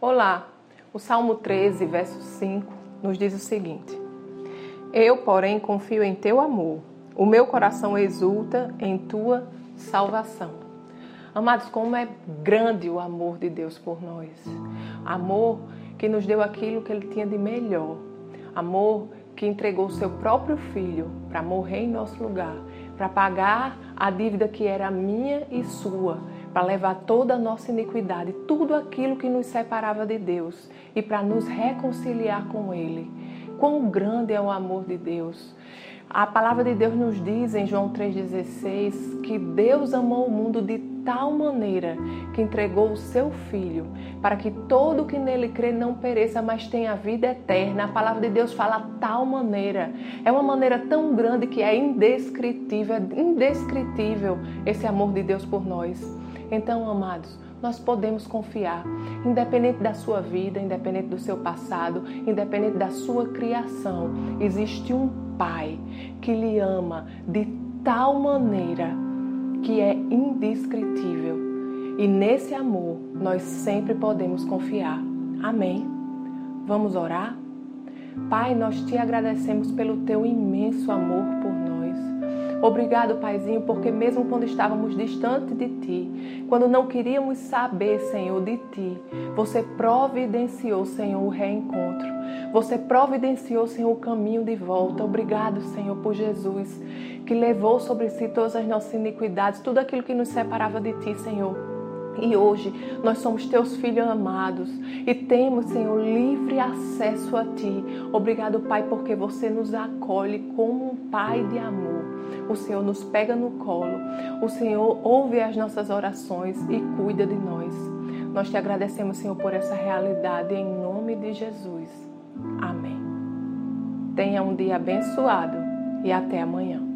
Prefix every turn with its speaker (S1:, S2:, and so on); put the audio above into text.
S1: Olá, o Salmo 13, verso 5 nos diz o seguinte: Eu, porém, confio em teu amor, o meu coração exulta em tua salvação. Amados, como é grande o amor de Deus por nós. Amor que nos deu aquilo que ele tinha de melhor. Amor que entregou o seu próprio filho para morrer em nosso lugar, para pagar a dívida que era minha e sua para levar toda a nossa iniquidade, tudo aquilo que nos separava de Deus e para nos reconciliar com Ele. Quão grande é o amor de Deus! A palavra de Deus nos diz em João 3,16 que Deus amou o mundo de tal maneira que entregou o seu Filho para que todo que nele crê não pereça, mas tenha vida eterna. A palavra de Deus fala tal maneira. É uma maneira tão grande que é indescritível, é indescritível esse amor de Deus por nós. Então, amados, nós podemos confiar, independente da sua vida, independente do seu passado, independente da sua criação, existe um Pai que lhe ama de tal maneira que é indescritível. E nesse amor nós sempre podemos confiar. Amém. Vamos orar? Pai, nós te agradecemos pelo teu imenso amor. Obrigado, Paizinho, porque mesmo quando estávamos distante de Ti, quando não queríamos saber, Senhor, de Ti, você providenciou, Senhor, o reencontro. Você providenciou, Senhor, o caminho de volta. Obrigado, Senhor, por Jesus, que levou sobre si todas as nossas iniquidades, tudo aquilo que nos separava de Ti, Senhor. E hoje nós somos teus filhos amados e temos, Senhor, livre acesso a Ti. Obrigado, Pai, porque você nos acolhe como um Pai de amor. O Senhor nos pega no colo. O Senhor ouve as nossas orações e cuida de nós. Nós te agradecemos, Senhor, por essa realidade em nome de Jesus. Amém. Tenha um dia abençoado e até amanhã.